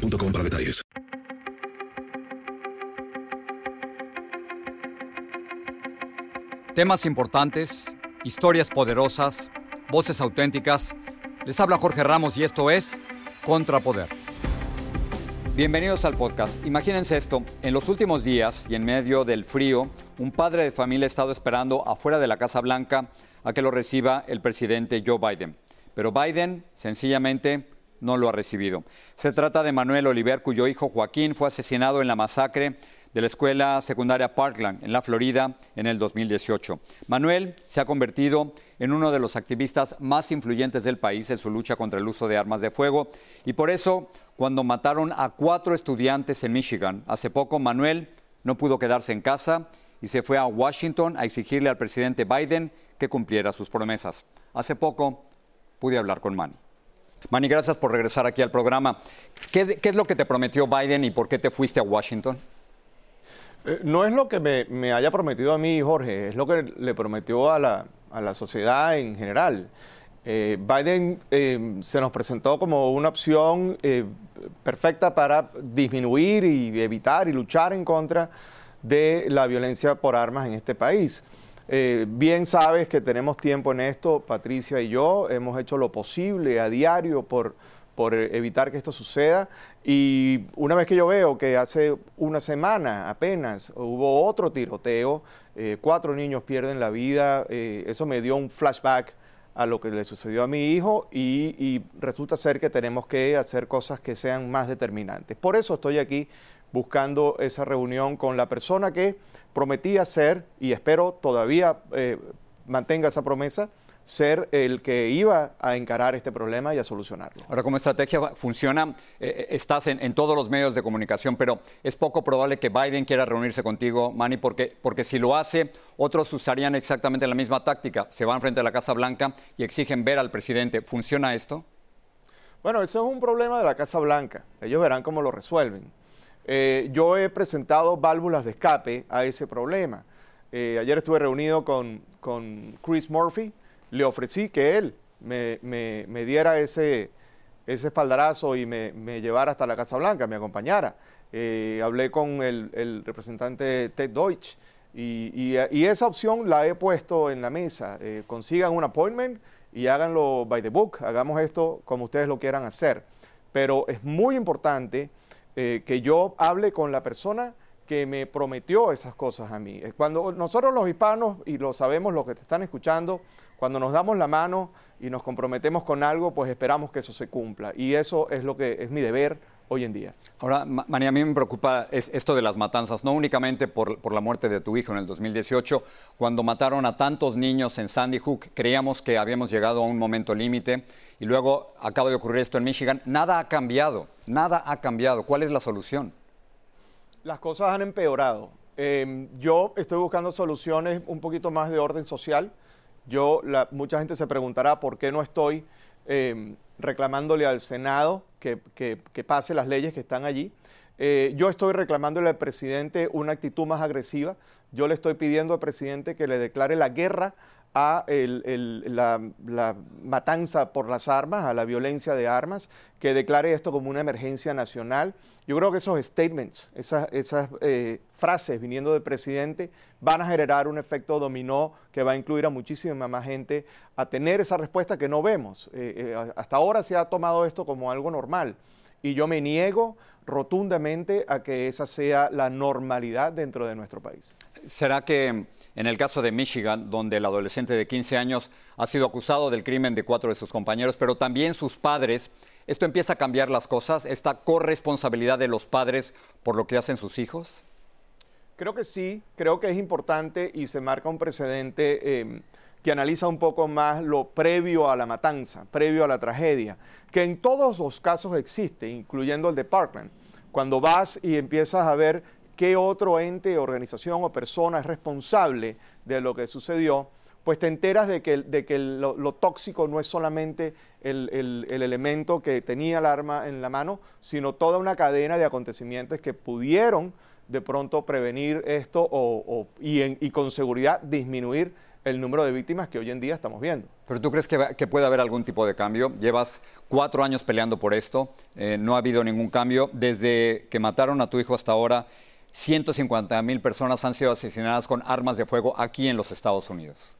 para detalles. Temas importantes, historias poderosas, voces auténticas. Les habla Jorge Ramos y esto es Contrapoder. Bienvenidos al podcast. Imagínense esto, en los últimos días y en medio del frío, un padre de familia ha estado esperando afuera de la Casa Blanca a que lo reciba el presidente Joe Biden. Pero Biden sencillamente no lo ha recibido. Se trata de Manuel Oliver, cuyo hijo Joaquín fue asesinado en la masacre de la escuela secundaria Parkland, en la Florida, en el 2018. Manuel se ha convertido en uno de los activistas más influyentes del país en su lucha contra el uso de armas de fuego y por eso, cuando mataron a cuatro estudiantes en Michigan hace poco, Manuel no pudo quedarse en casa y se fue a Washington a exigirle al presidente Biden que cumpliera sus promesas. Hace poco pude hablar con Manny. Manny, gracias por regresar aquí al programa. ¿Qué, es lo que te prometió Biden y por qué te fuiste a Washington? Eh, no es lo que me, haya prometido a mí, Jorge, es lo que le prometió a la, sociedad en general. Eh, Biden eh, se nos presentó como una opción perfecta para disminuir y evitar y luchar en contra de la violencia por armas en este país. Eh, bien sabes que tenemos tiempo en esto, Patricia y yo, hemos hecho lo posible a diario por, por evitar que esto suceda. Y una vez que yo veo que hace una semana apenas hubo otro tiroteo, eh, cuatro niños pierden la vida, eh, eso me dio un flashback a lo que le sucedió a mi hijo y, y, resulta ser que tenemos que hacer cosas que sean más determinantes. Por eso estoy aquí buscando esa reunión con la persona que prometía ser, y espero todavía eh, mantenga esa promesa, ser el que iba a encarar este problema y a solucionarlo. Ahora, como estrategia funciona, eh, eh, estás en, todos los medios de comunicación, pero es poco probable que Biden quiera reunirse contigo, Manny, porque, porque si lo hace, otros usarían exactamente la misma táctica. Se van frente a la Casa Blanca y exigen ver al presidente. ¿Funciona esto? Bueno, eso es un problema de la Casa Blanca. Ellos verán cómo lo resuelven. Eh, yo he presentado válvulas de escape a ese problema. Eh, ayer estuve reunido con, Chris Murphy, le ofrecí que él me, diera ese, ese espaldarazo y me, llevara hasta la Casa Blanca, me acompañara. Eh, hablé con el, representante Ted Deutsch y, esa opción la he puesto en la mesa. consigan un appointment y háganlo by the book, hagamos esto como ustedes lo quieran hacer. Pero es muy importante eh, que yo hable con la persona que me prometió esas cosas a mí. Cuando nosotros los hispanos, y lo sabemos los que te están escuchando, cuando nos damos la mano y nos comprometemos con algo, pues esperamos que eso se cumpla. Y eso es lo que es mi deber hoy en día. Ahora, María, a mí me preocupa esto de las matanzas, no únicamente por, por, la muerte de tu hijo en el 2018, cuando mataron a tantos niños en Sandy Hook, creíamos que habíamos llegado a un momento límite y luego acaba de ocurrir esto en Michigan. Nada ha cambiado, nada ha cambiado. ¿Cuál es la solución? Las cosas han empeorado. Em, yo estoy buscando soluciones un poquito más de orden social. Yo, mucha gente se preguntará por qué no estoy em, reclamándole al Senado que, pase las leyes que están allí. Eh, yo estoy reclamándole al presidente una actitud más agresiva. Yo le estoy pidiendo al presidente que le declare la guerra a la, matanza por las armas, a la violencia de armas, que declare esto como una emergencia nacional. Yo creo que esos statements, esas, eh, frases viniendo del presidente, van a generar un efecto dominó que va a incluir a muchísima más gente a tener esa respuesta que no vemos. Eh, eh, hasta ahora se ha tomado esto como algo normal y yo me niego rotundamente a que esa sea la normalidad dentro de nuestro país. ¿Será que en el caso de Michigan, donde el adolescente de 15 años ha sido acusado del crimen de cuatro de sus compañeros, pero también sus padres. ¿Esto empieza a cambiar las cosas? ¿Esta corresponsabilidad de los padres por lo que hacen sus hijos? Creo que sí, creo que es importante y se marca un precedente em, que analiza un poco más lo previo a la matanza, previo a la tragedia, que en todos los casos existe, incluyendo el de Parkland. Cuando vas y empiezas a ver qué otro ente, organización o persona es responsable de lo que sucedió, pues te enteras de que, de que lo, tóxico no es solamente el, elemento que tenía el arma en la mano, sino toda una cadena de acontecimientos que pudieron de pronto prevenir esto o, y, con seguridad disminuir el número de víctimas que hoy en día estamos viendo. ¿Pero tú crees que, puede haber algún tipo de cambio? Llevas cuatro años peleando por esto, eh, no ha habido ningún cambio. Desde que mataron a tu hijo hasta ahora, 150 mil personas han sido asesinadas con armas de fuego aquí en los Estados Unidos.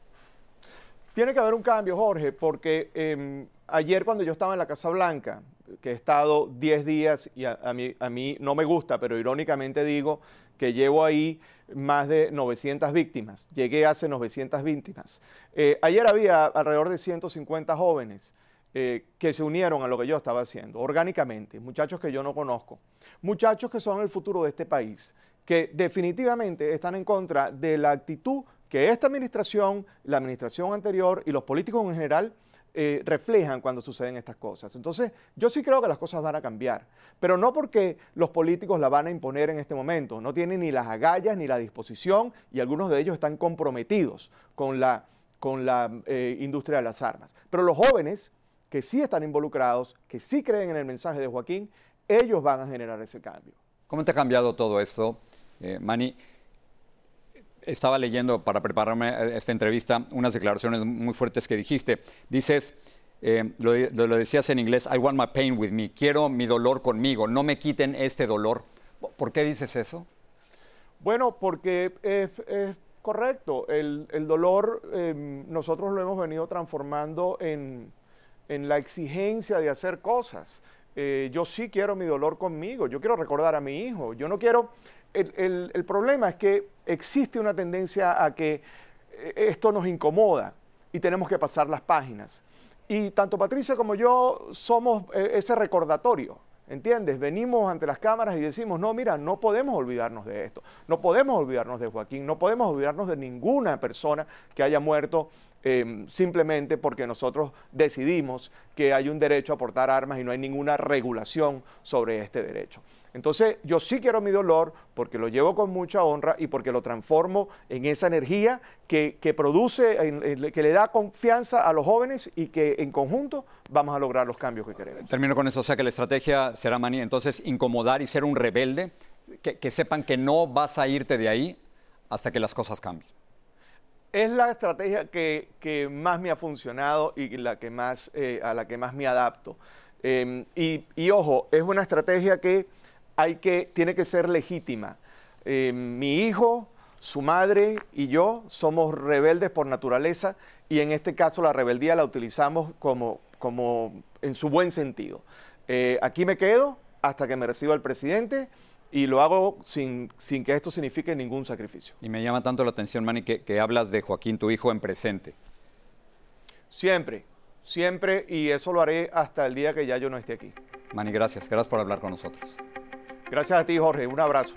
Tiene que haber un cambio, Jorge, porque em, ayer cuando yo estaba en la Casa Blanca, que he estado 10 días y a, mí, no me gusta, pero irónicamente digo que llevo ahí más de 900 víctimas. Llegué hace 900 víctimas. Eh, ayer había alrededor de 150 jóvenes eh, que se unieron a lo que yo estaba haciendo, orgánicamente, muchachos que yo no conozco, muchachos que son el futuro de este país, que definitivamente están en contra de la actitud que esta administración, la administración anterior y los políticos en general eh, reflejan cuando suceden estas cosas. Entonces, yo sí creo que las cosas van a cambiar, pero no porque los políticos la van a imponer en este momento, no tienen ni las agallas ni la disposición y algunos de ellos están comprometidos con la, con la eh, industria de las armas. Pero los jóvenes que sí están involucrados, que sí creen en el mensaje de Joaquín, ellos van a generar ese cambio. ¿Cómo te ha cambiado todo esto, eh, Manny? estaba leyendo para prepararme esta entrevista unas declaraciones muy fuertes que dijiste. Dices, eh, lo, decías en inglés, I want my pain with me, quiero mi dolor conmigo, no me quiten este dolor. ¿Por qué dices eso? Bueno, porque es, correcto, el, dolor em, nosotros lo hemos venido transformando en, la exigencia de hacer cosas. Eh, yo sí quiero mi dolor conmigo, yo quiero recordar a mi hijo, yo no quiero el, problema es que existe una tendencia a que eh, esto nos incomoda y tenemos que pasar las páginas. Y tanto Patricia como yo somos eh, ese recordatorio. ¿Entiendes? Venimos ante las cámaras y decimos, no, mira, no podemos olvidarnos de esto, no podemos olvidarnos de Joaquín, no podemos olvidarnos de ninguna persona que haya muerto em, simplemente porque nosotros decidimos que hay un derecho a portar armas y no hay ninguna regulación sobre este derecho. Entonces, yo sí quiero mi dolor porque lo llevo con mucha honra y porque lo transformo en esa energía que, produce, que le da confianza a los jóvenes y que en conjunto vamos a lograr los cambios que queremos. Termino con eso, o sea que la estrategia será, Mani, entonces incomodar y ser un rebelde, que, sepan que no vas a irte de ahí hasta que las cosas cambien. Es la estrategia que, más me ha funcionado y la que más, eh, a la que más me adapto. Em, y ojo, es una estrategia que hay que, tiene que ser legítima. Eh, mi hijo, su madre y yo somos rebeldes por naturaleza y en este caso la rebeldía la utilizamos como, como en su buen sentido. Eh, aquí me quedo hasta que me reciba el presidente y lo hago sin, sin, que esto signifique ningún sacrificio. Y me llama tanto la atención, Manny, que, que hablas de Joaquín, tu hijo, en presente. Siempre, siempre, y eso lo haré hasta el día que ya yo no esté aquí. Manny, gracias. Gracias por hablar con nosotros. Gracias a ti, Jorge. Un abrazo.